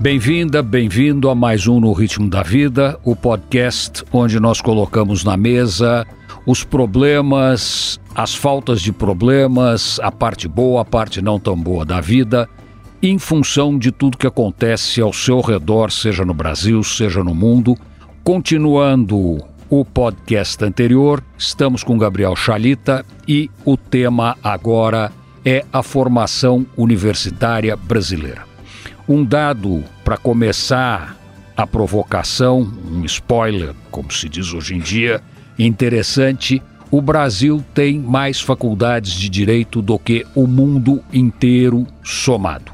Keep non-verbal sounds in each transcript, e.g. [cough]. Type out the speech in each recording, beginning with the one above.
Bem-vinda, bem-vindo a mais um No Ritmo da Vida, o podcast onde nós colocamos na mesa os problemas, as faltas de problemas, a parte boa, a parte não tão boa da vida, em função de tudo que acontece ao seu redor, seja no Brasil, seja no mundo. Continuando o podcast anterior, estamos com Gabriel Chalita e o tema agora é a formação universitária brasileira. Um dado para começar a provocação, um spoiler, como se diz hoje em dia, interessante: o Brasil tem mais faculdades de direito do que o mundo inteiro somado.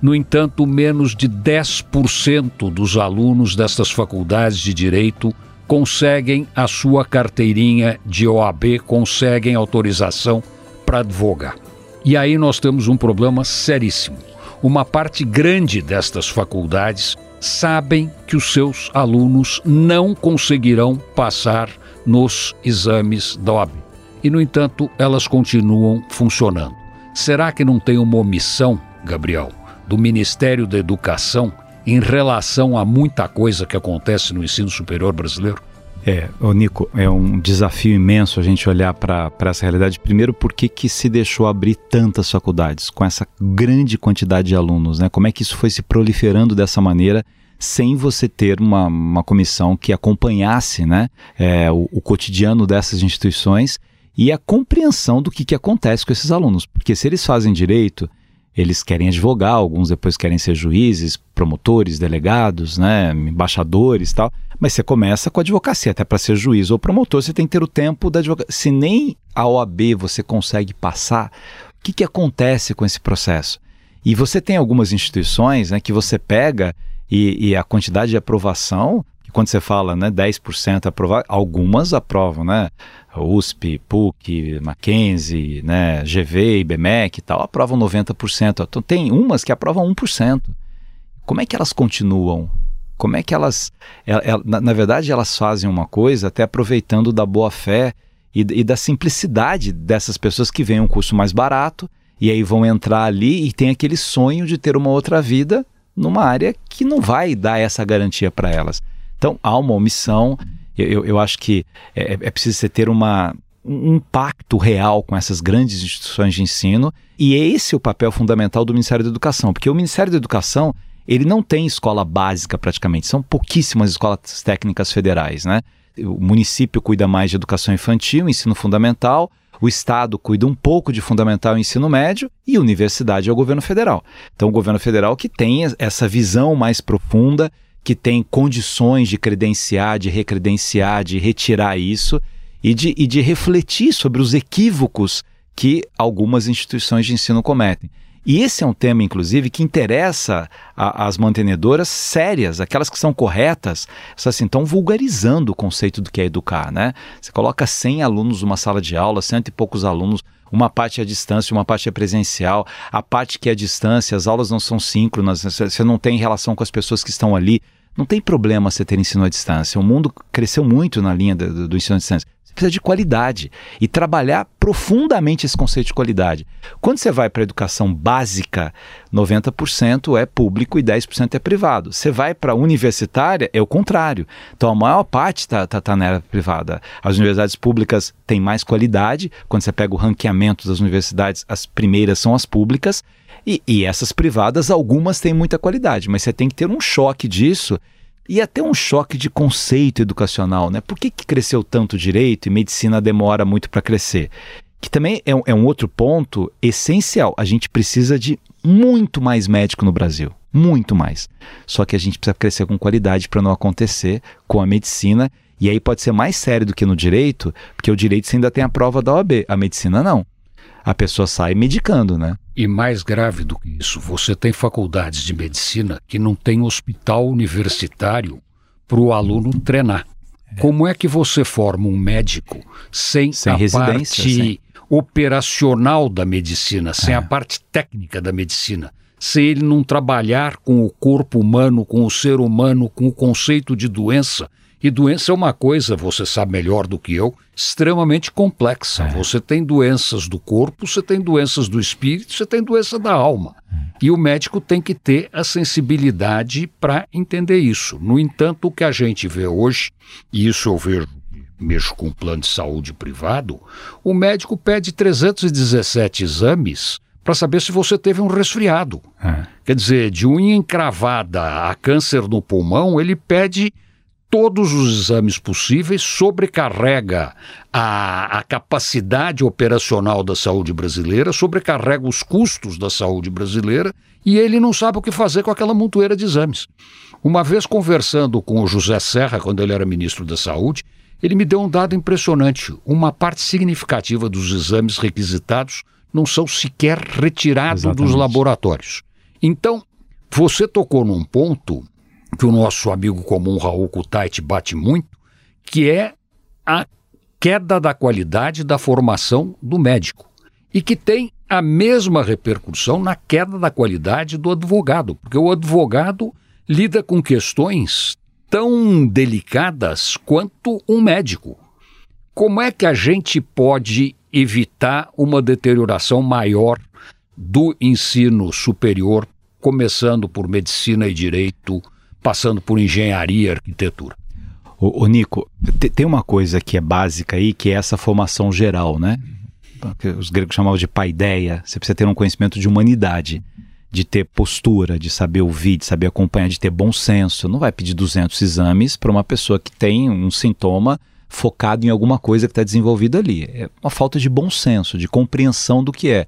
No entanto, menos de 10% dos alunos destas faculdades de direito conseguem a sua carteirinha de OAB, conseguem autorização para advogar. E aí nós temos um problema seríssimo uma parte grande destas faculdades sabem que os seus alunos não conseguirão passar nos exames da OAB. E, no entanto, elas continuam funcionando. Será que não tem uma omissão, Gabriel, do Ministério da Educação em relação a muita coisa que acontece no ensino superior brasileiro? É, ô Nico, é um desafio imenso a gente olhar para essa realidade. Primeiro, por que, que se deixou abrir tantas faculdades com essa grande quantidade de alunos? Né? Como é que isso foi se proliferando dessa maneira? sem você ter uma, uma comissão que acompanhasse né, é, o, o, cotidiano dessas instituições e a compreensão do que, que acontece com esses alunos. Porque se eles fazem direito, eles querem advogar, alguns depois querem ser juízes, promotores, delegados, né, embaixadores tal. Mas você começa com a advocacia, até para ser juiz ou promotor, você tem que ter o tempo da advocacia. Se nem a OAB você consegue passar, o que, que acontece com esse processo? E você tem algumas instituições né, que você pega e, e a quantidade de aprovação, quando você fala né, 10% aprovar, algumas aprovam, né? USP, PUC, Mackenzie, né, GV, IBMEC e tal, aprovam 90%. Então tem umas que aprovam 1%. Como é que elas continuam? Como é que elas, ela, ela, na, na, verdade, elas fazem uma coisa até aproveitando da boa fé e, e da simplicidade dessas pessoas que veem um curso mais barato e aí vão entrar ali e tem aquele sonho de ter uma outra vida numa área que não vai dar essa garantia para elas. Então há uma omissão eu, eu acho que é, é, é preciso você ter uma, um pacto real com essas grandes instituições de ensino e esse é o papel fundamental do Ministério da Educação, porque o Ministério da Educação ele não tem escola básica praticamente, são pouquíssimas escolas técnicas federais, né? O município cuida mais de educação infantil, ensino fundamental, o Estado cuida um pouco de fundamental e ensino médio e universidade é o governo federal. Então, o governo federal que tem essa visão mais profunda que tem condições de credenciar, de recredenciar, de retirar isso e de, e de refletir sobre os equívocos que algumas instituições de ensino cometem. E esse é um tema, inclusive, que interessa às mantenedoras sérias, aquelas que são corretas, assim, estão vulgarizando o conceito do que é educar, né? Você coloca 100 alunos numa sala de aula, cento e poucos alunos, uma parte é à distância, uma parte é presencial, a parte que é à distância, as aulas não são síncronas, você não tem relação com as pessoas que estão ali. Não tem problema você ter ensino à distância. O mundo cresceu muito na linha do, do ensino à distância. Precisa de qualidade e trabalhar profundamente esse conceito de qualidade. Quando você vai para a educação básica, 90% é público e 10% é privado. Você vai para a universitária, é o contrário. Então a maior parte está tá, tá na área privada. As universidades públicas têm mais qualidade. Quando você pega o ranqueamento das universidades, as primeiras são as públicas e, e essas privadas, algumas têm muita qualidade, mas você tem que ter um choque disso e até um choque de conceito educacional, né? Por que, que cresceu tanto direito e medicina demora muito para crescer? Que também é um, é um outro ponto essencial. A gente precisa de muito mais médico no Brasil. Muito mais. Só que a gente precisa crescer com qualidade para não acontecer com a medicina. E aí pode ser mais sério do que no direito, porque o direito você ainda tem a prova da OAB, a medicina não a pessoa sai medicando, né? E mais grave do que isso, você tem faculdades de medicina que não tem hospital universitário para o aluno treinar. É. Como é que você forma um médico sem, sem a parte sem... operacional da medicina, sem é. a parte técnica da medicina? Se ele não trabalhar com o corpo humano, com o ser humano, com o conceito de doença, e doença é uma coisa, você sabe melhor do que eu, extremamente complexa. É. Você tem doenças do corpo, você tem doenças do espírito, você tem doença da alma. É. E o médico tem que ter a sensibilidade para entender isso. No entanto, o que a gente vê hoje, e isso eu vejo mexo com plano de saúde privado, o médico pede 317 exames para saber se você teve um resfriado. É. Quer dizer, de unha encravada a câncer no pulmão, ele pede todos os exames possíveis, sobrecarrega a, a, capacidade operacional da saúde brasileira, sobrecarrega os custos da saúde brasileira e ele não sabe o que fazer com aquela montoeira de exames. Uma vez conversando com o José Serra, quando ele era ministro da Saúde, ele me deu um dado impressionante. Uma parte significativa dos exames requisitados não são sequer retirados Exatamente. dos laboratórios. Então, você tocou num ponto que o nosso amigo comum Raul Kutait bate muito, que é a queda da qualidade da formação do médico e que tem a mesma repercussão na queda da qualidade do advogado, porque o advogado lida com questões tão delicadas quanto um médico. Como é que a gente pode evitar uma deterioração maior do ensino superior, começando por medicina e direito, passando por engenharia arquitetura? O, Nico, tem uma coisa que é básica aí, que é essa formação geral, né? Que os gregos chamavam de paideia. Você precisa ter um conhecimento de humanidade de ter postura, de saber ouvir, de saber acompanhar, de ter bom senso. Não vai pedir 200 exames para uma pessoa que tem um sintoma focado em alguma coisa que está desenvolvida ali. É uma falta de bom senso, de compreensão do que é.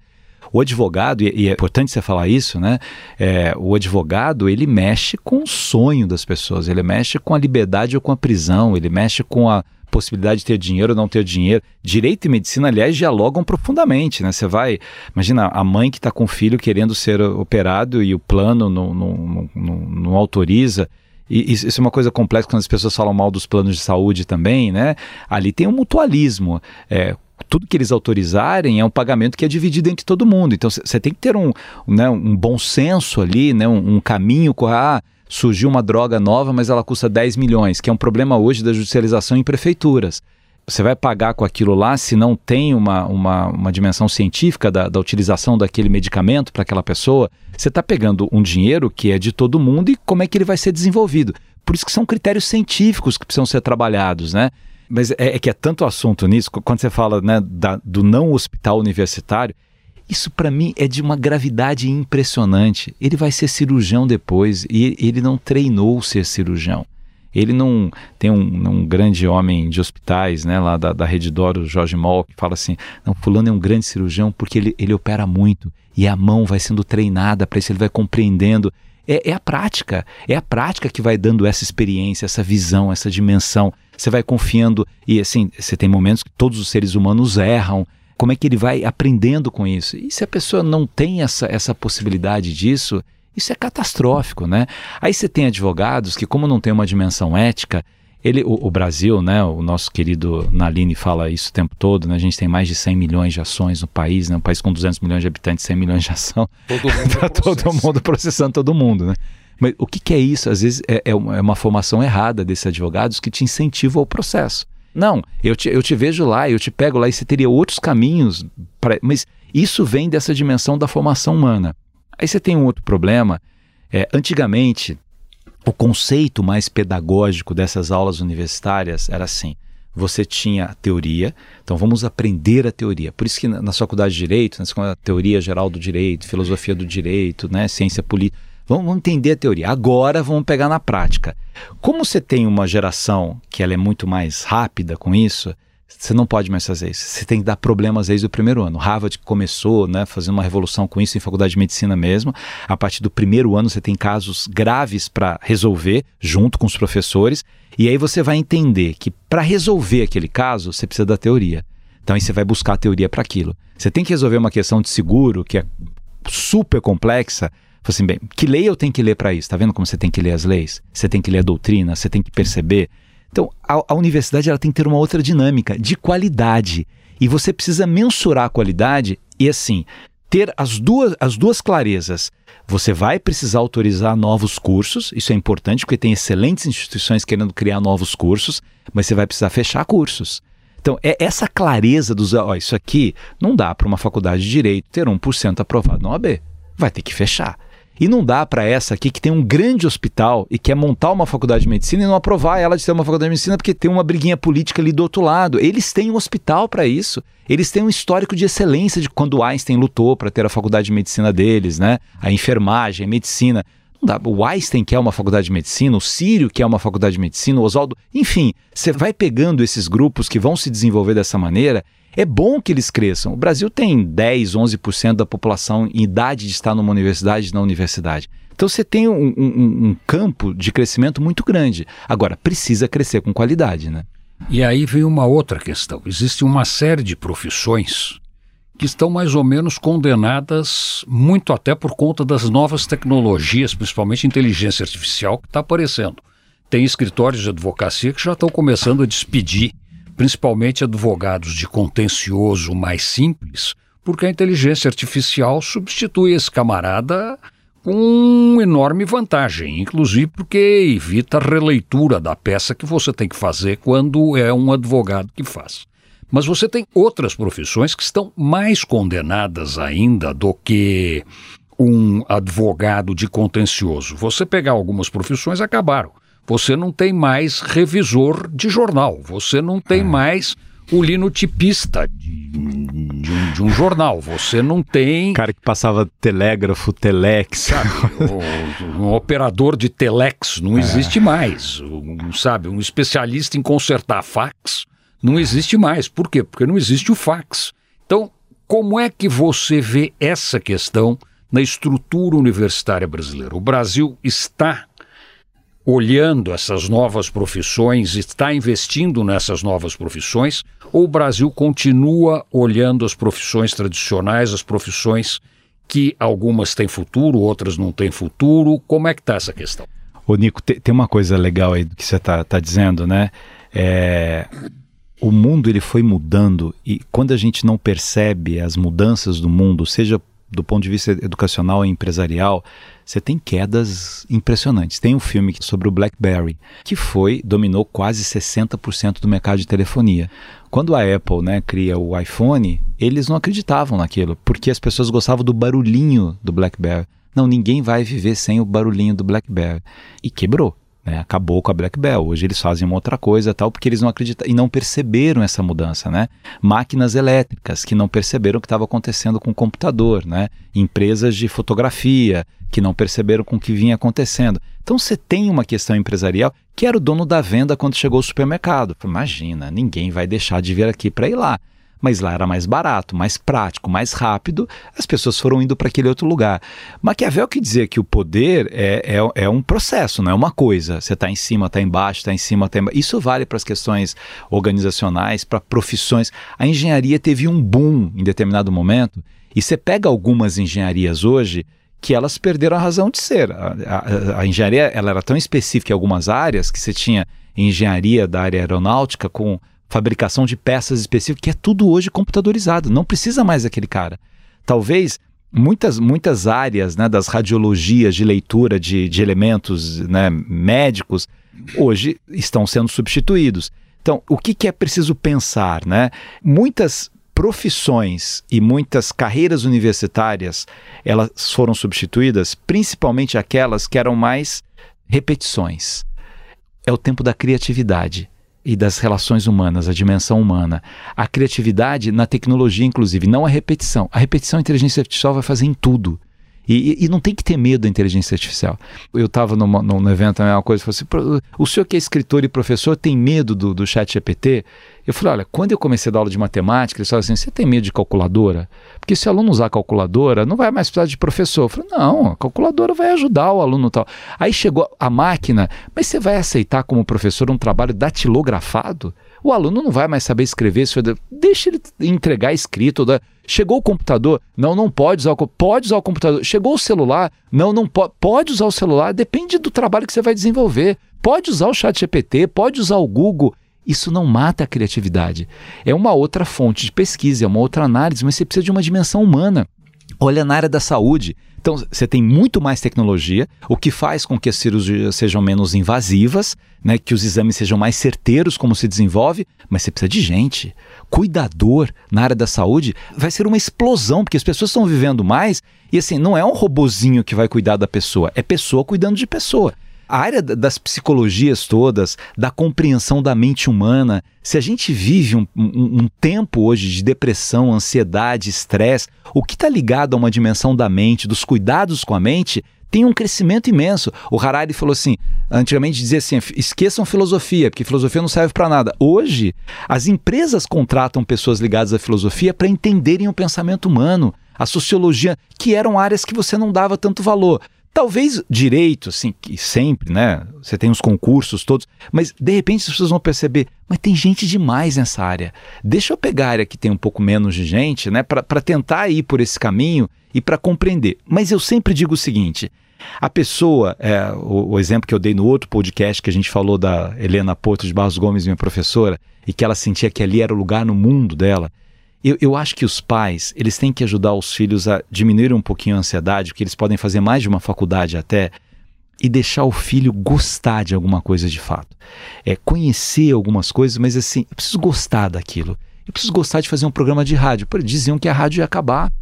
O advogado, e é importante você falar isso, né? É, o advogado, ele mexe com o sonho das pessoas, ele mexe com a liberdade ou com a prisão, ele mexe com a possibilidade de ter dinheiro ou não ter dinheiro. Direito e medicina, aliás, dialogam profundamente, né? Você vai, imagina a mãe que está com o filho querendo ser operado e o plano não, não, não, não autoriza. E isso é uma coisa complexa quando as pessoas falam mal dos planos de saúde também, né? Ali tem um mutualismo. É, tudo que eles autorizarem é um pagamento que é dividido entre todo mundo. Então você tem que ter um, né, um bom senso ali, né, um, um caminho. Ah, surgiu uma droga nova, mas ela custa 10 milhões, que é um problema hoje da judicialização em prefeituras. Você vai pagar com aquilo lá se não tem uma, uma, uma dimensão científica da, da utilização daquele medicamento para aquela pessoa? Você está pegando um dinheiro que é de todo mundo e como é que ele vai ser desenvolvido? Por isso que são critérios científicos que precisam ser trabalhados, né? Mas é, é que é tanto assunto nisso, quando você fala né, da, do não hospital universitário, isso para mim é de uma gravidade impressionante. Ele vai ser cirurgião depois e ele não treinou ser cirurgião. Ele não tem um, um grande homem de hospitais, né, lá da, da Doro, Jorge Moll, que fala assim: não, Fulano é um grande cirurgião porque ele, ele opera muito e a mão vai sendo treinada para isso, ele vai compreendendo. É, é a prática, é a prática que vai dando essa experiência, essa visão, essa dimensão. Você vai confiando e assim, você tem momentos que todos os seres humanos erram, como é que ele vai aprendendo com isso? E se a pessoa não tem essa, essa possibilidade disso, isso é catastrófico, né? Aí você tem advogados que, como não tem uma dimensão ética, ele, o, o, Brasil, né, o nosso querido Naline fala isso o tempo todo, né, a gente tem mais de 100 milhões de ações no país, né, um país com 200 milhões de habitantes, 100 milhões de ação, todo mundo, [laughs] tá todo mundo processando todo mundo, né? Mas o que, que é isso? Às vezes é, é, uma, é uma formação errada desses advogados que te incentiva ao processo. Não, eu te, eu te vejo lá, eu te pego lá e você teria outros caminhos. Pra, mas isso vem dessa dimensão da formação humana. Aí você tem um outro problema. É, antigamente, o conceito mais pedagógico dessas aulas universitárias era assim: você tinha a teoria, então vamos aprender a teoria. Por isso que na, na faculdade de Direito, na teoria geral do direito, filosofia do direito, né, ciência política, Vamos, vamos entender a teoria. Agora vamos pegar na prática. Como você tem uma geração que ela é muito mais rápida com isso, você não pode mais fazer isso. Você tem que dar problemas desde o primeiro ano. Harvard começou, né, fazendo uma revolução com isso em faculdade de medicina mesmo. A partir do primeiro ano você tem casos graves para resolver junto com os professores. E aí você vai entender que para resolver aquele caso você precisa da teoria. Então aí você vai buscar a teoria para aquilo. Você tem que resolver uma questão de seguro que é super complexa Falei assim, bem, que lei eu tenho que ler para isso? Tá vendo como você tem que ler as leis? Você tem que ler a doutrina, você tem que perceber. Então, a, a universidade ela tem que ter uma outra dinâmica de qualidade. E você precisa mensurar a qualidade e assim, ter as duas, as duas clarezas. Você vai precisar autorizar novos cursos, isso é importante porque tem excelentes instituições querendo criar novos cursos, mas você vai precisar fechar cursos. Então, é essa clareza dos, ó, isso aqui não dá para uma faculdade de direito ter 1% aprovado no AB. Vai ter que fechar. E não dá para essa aqui que tem um grande hospital e quer montar uma faculdade de medicina e não aprovar ela de ter uma faculdade de medicina porque tem uma briguinha política ali do outro lado. Eles têm um hospital para isso. Eles têm um histórico de excelência de quando Einstein lutou para ter a faculdade de medicina deles, né? A enfermagem, a medicina. O Einstein quer uma faculdade de medicina, o Sírio quer uma faculdade de medicina, o Oswaldo. Enfim, você vai pegando esses grupos que vão se desenvolver dessa maneira é bom que eles cresçam. O Brasil tem 10, 11% da população em idade de estar numa universidade na universidade. Então você tem um, um, um, campo de crescimento muito grande. Agora, precisa crescer com qualidade, né? E aí vem uma outra questão. Existe uma série de profissões que estão mais ou menos condenadas, muito até por conta das novas tecnologias, principalmente inteligência artificial, que está aparecendo. Tem escritórios de advocacia que já estão começando a despedir principalmente advogados de contencioso mais simples, porque a inteligência artificial substitui esse camarada com enorme vantagem, inclusive porque evita a releitura da peça que você tem que fazer quando é um advogado que faz. Mas você tem outras profissões que estão mais condenadas ainda do que um advogado de contencioso. Você pegar algumas profissões acabaram. Você não tem mais revisor de jornal, você não tem é. mais o linotipista de, de, um, de, um, jornal. Você não tem. Cara que passava telégrafo, telex. Sabe, o, um operador de telex não é. existe mais. Um, sabe, um especialista em consertar fax não existe mais. Por quê? Porque não existe o fax. Então, como é que você vê essa questão na estrutura universitária brasileira? O Brasil está olhando essas novas profissões, está investindo nessas novas profissões, ou o Brasil continua olhando as profissões tradicionais, as profissões que algumas têm futuro, outras não têm futuro? Como é que está essa questão? Ô Nico, tem, tem uma coisa legal aí do que você está tá dizendo, né? É, o mundo ele foi mudando e quando a gente não percebe as mudanças do mundo, seja do ponto de vista educacional e empresarial, você tem quedas impressionantes. Tem um filme sobre o BlackBerry, que foi, dominou quase 60% do mercado de telefonia. Quando a Apple né, cria o iPhone, eles não acreditavam naquilo, porque as pessoas gostavam do barulhinho do BlackBerry. Não, ninguém vai viver sem o barulhinho do BlackBerry. E quebrou. Né? Acabou com a Black Bell. Hoje eles fazem uma outra coisa tal, porque eles não acreditam e não perceberam essa mudança. Né? Máquinas elétricas que não perceberam o que estava acontecendo com o computador. Né? Empresas de fotografia que não perceberam com o que vinha acontecendo. Então você tem uma questão empresarial que era o dono da venda quando chegou ao supermercado. Imagina, ninguém vai deixar de vir aqui para ir lá mas lá era mais barato, mais prático, mais rápido, as pessoas foram indo para aquele outro lugar. Maquiavel que dizia que o poder é, é, é um processo, não é uma coisa. Você está em cima, está embaixo, está em cima, está embaixo. Isso vale para as questões organizacionais, para profissões. A engenharia teve um boom em determinado momento, e você pega algumas engenharias hoje que elas perderam a razão de ser. A, a, a, engenharia ela era tão específica em algumas áreas que você tinha engenharia da área aeronáutica com fabricação de peças específicas, que é tudo hoje computadorizado, não precisa mais daquele cara. Talvez muitas, muitas áreas né, das radiologias de leitura de, de elementos né, médicos hoje estão sendo substituídos. Então, o que, que é preciso pensar? Né? Muitas profissões e muitas carreiras universitárias elas foram substituídas, principalmente aquelas que eram mais repetições. É o tempo da criatividade e das relações humanas, a dimensão humana. A criatividade na tecnologia, inclusive, não a repetição. A repetição a inteligência artificial vai fazer em tudo. E, e, não tem que ter medo da inteligência artificial. Eu estava no evento, uma coisa, falei assim, o senhor que é escritor e professor tem medo do, do chat GPT? Eu falei, olha, quando eu comecei a dar aula de matemática, eles falaram assim, você tem medo de calculadora? Porque se o aluno usar calculadora, não vai mais precisar de professor. Eu falei, não, a calculadora vai ajudar o aluno tal. Aí chegou a máquina, mas você vai aceitar como professor um trabalho datilografado? O aluno não vai mais saber escrever, deixa ele entregar escrito. Chegou o computador, não, não pode usar o pode usar o computador. Chegou o celular, não, não pode, pode usar o celular, depende do trabalho que você vai desenvolver. Pode usar o chat GPT, pode usar o Google. Isso não mata a criatividade. É uma outra fonte de pesquisa, é uma outra análise, mas você precisa de uma dimensão humana. Olha na área da saúde. Então, você tem muito mais tecnologia, o que faz com que as cirurgias sejam menos invasivas, né, que os exames sejam mais certeiros como se desenvolve, mas você precisa de gente. Cuidador na área da saúde vai ser uma explosão, porque as pessoas estão vivendo mais e assim, não é um robozinho que vai cuidar da pessoa, é pessoa cuidando de pessoa. A área das psicologias todas, da compreensão da mente humana, se a gente vive um, um, um tempo hoje de depressão, ansiedade, estresse, o que está ligado a uma dimensão da mente, dos cuidados com a mente, tem um crescimento imenso. O Harari falou assim: antigamente dizia assim, esqueçam filosofia, porque filosofia não serve para nada. Hoje, as empresas contratam pessoas ligadas à filosofia para entenderem o pensamento humano, a sociologia, que eram áreas que você não dava tanto valor. Talvez direito, assim, que sempre, né? Você tem os concursos todos, mas de repente as pessoas vão perceber, mas tem gente demais nessa área. Deixa eu pegar a área que tem um pouco menos de gente, né? Para tentar ir por esse caminho e para compreender. Mas eu sempre digo o seguinte: a pessoa, é, o, o, exemplo que eu dei no outro podcast que a gente falou da Helena Porto de Barros Gomes, minha professora, e que ela sentia que ali era o lugar no mundo dela. Eu, eu acho que os pais, eles têm que ajudar os filhos a diminuir um pouquinho a ansiedade, porque eles podem fazer mais de uma faculdade até, e deixar o filho gostar de alguma coisa de fato. É conhecer algumas coisas, mas assim, eu preciso gostar daquilo. Eu preciso gostar de fazer um programa de rádio. Diziam que a rádio ia acabar.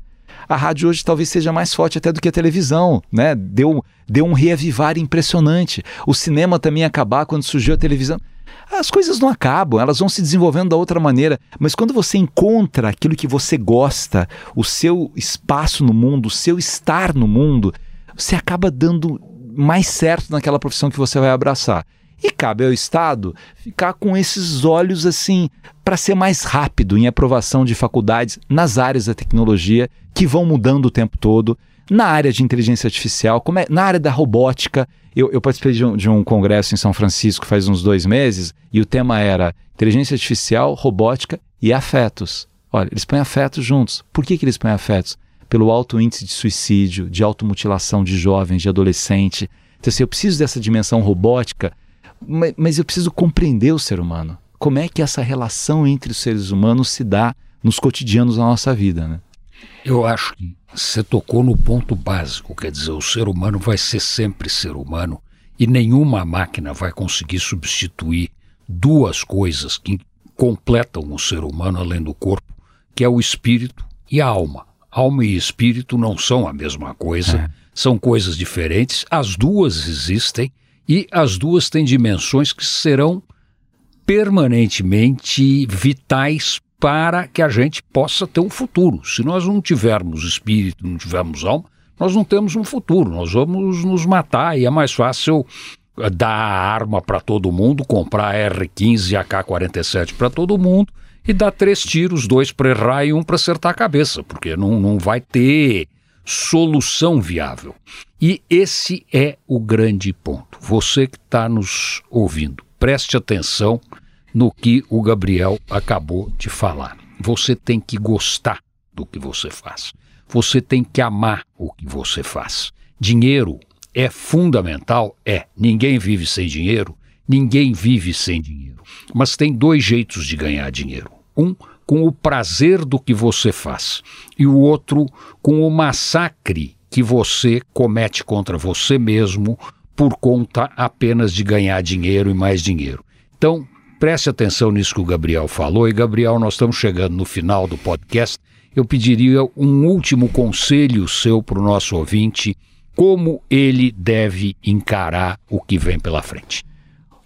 A rádio hoje talvez seja mais forte até do que a televisão, né? Deu, deu um reavivar impressionante. O cinema também ia acabar quando surgiu a televisão as coisas não acabam, elas vão se desenvolvendo da outra maneira. Mas quando você encontra aquilo que você gosta, o seu espaço no mundo, o seu estar no mundo, você acaba dando mais certo naquela profissão que você vai abraçar. E cabe ao Estado ficar com esses olhos assim para ser mais rápido em aprovação de faculdades nas áreas da tecnologia que vão mudando o tempo todo, na área de inteligência artificial, como é, na área da robótica. Eu, eu participei de um, de um, congresso em São Francisco faz uns dois meses e o tema era inteligência artificial, robótica e afetos. Olha, eles põem afetos juntos. Por que, que eles põem afetos? Pelo alto índice de suicídio, de automutilação de jovens, de adolescente. Então, assim, eu preciso dessa dimensão robótica, mas, mas eu preciso compreender o ser humano. Como é que essa relação entre os seres humanos se dá nos cotidianos da nossa vida, né? Eu acho que você tocou no ponto básico, quer dizer, o ser humano vai ser sempre ser humano e nenhuma máquina vai conseguir substituir duas coisas que completam o ser humano além do corpo, que é o espírito e a alma. Alma e espírito não são a mesma coisa, é. são coisas diferentes, as duas existem e as duas têm dimensões que serão permanentemente vitais para que a gente possa ter um futuro. Se nós não tivermos espírito, não tivermos alma, nós não temos um futuro, nós vamos nos matar e é mais fácil eh, dar arma para todo mundo, comprar R-15 e AK-47 para todo mundo e dar três tiros, dois para errar e um para acertar a cabeça, porque não, não vai ter solução viável. E esse é o grande ponto. Você que está nos ouvindo, preste atenção no que o Gabriel acabou de falar. Você tem que gostar do que você faz. Você tem que amar o que você faz. Dinheiro é fundamental? É. Ninguém vive sem dinheiro, ninguém vive sem dinheiro. Mas tem dois jeitos de ganhar dinheiro. Um, com o prazer do que você faz, e o outro, com o massacre que você comete contra você mesmo por conta apenas de ganhar dinheiro e mais dinheiro. Então, Preste atenção nisso que o Gabriel falou. E, Gabriel, nós estamos chegando no final do podcast. Eu pediria um último conselho seu para o nosso ouvinte, como ele deve encarar o que vem pela frente.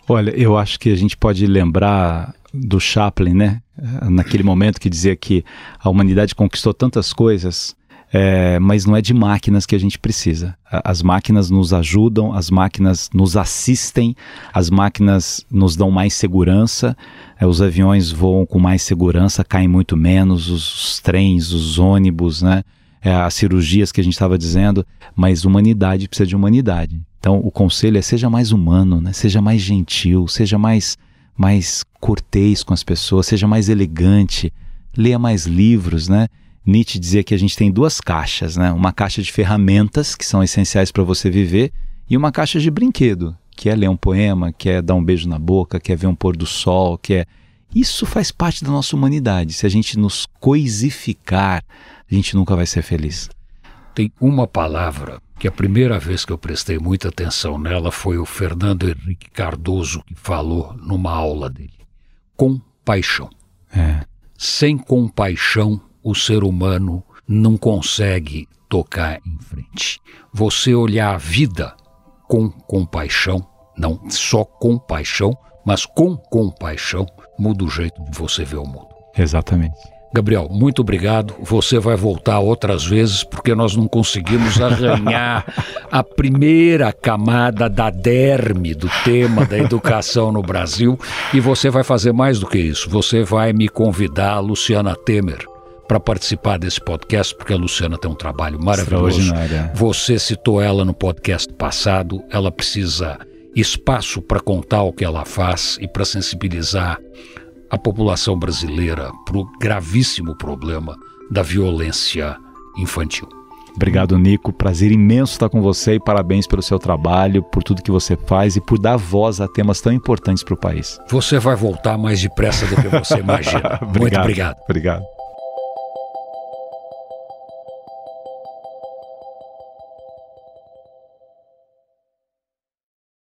Olha, eu acho que a gente pode lembrar do Chaplin, né? Naquele momento que dizia que a humanidade conquistou tantas coisas, é, mas não é de máquinas que a gente precisa. As máquinas nos ajudam, as máquinas nos assistem, as máquinas nos dão mais segurança, é, os aviões voam com mais segurança, caem muito menos, os, os trens, os ônibus, né? É, as cirurgias que a gente estava dizendo, mas humanidade precisa de humanidade. Então o conselho é seja mais humano, né? seja mais gentil, seja mais, mais cortês com as pessoas, seja mais elegante, leia mais livros, né? Nietzsche dizia que a gente tem duas caixas, né? Uma caixa de ferramentas que são essenciais para você viver e uma caixa de brinquedo, que é ler um poema, que é dar um beijo na boca, que é ver um pôr do sol, que é isso faz parte da nossa humanidade. Se a gente nos coisificar, a gente nunca vai ser feliz. tem uma palavra que a primeira vez que eu prestei muita atenção nela foi o Fernando Henrique Cardoso que falou numa aula dele. Compaixão. É. Sem compaixão, o ser humano não consegue tocar em frente. Você olhar a vida com compaixão, não só compaixão, mas com compaixão, muda o jeito de você ver o mundo. Exatamente. Gabriel, muito obrigado. Você vai voltar outras vezes porque nós não conseguimos arranhar [laughs] a primeira camada da derme do tema da educação no Brasil e você vai fazer mais do que isso. Você vai me convidar, Luciana Temer, para participar desse podcast, porque a Luciana tem um trabalho maravilhoso. Você citou ela no podcast passado, ela precisa espaço para contar o que ela faz e para sensibilizar a população brasileira para o gravíssimo problema da violência infantil. Obrigado, Nico. Prazer imenso estar com você e parabéns pelo seu trabalho, por tudo que você faz e por dar voz a temas tão importantes para o país. Você vai voltar mais depressa do que você imagina. [laughs] Muito obrigado. Obrigado.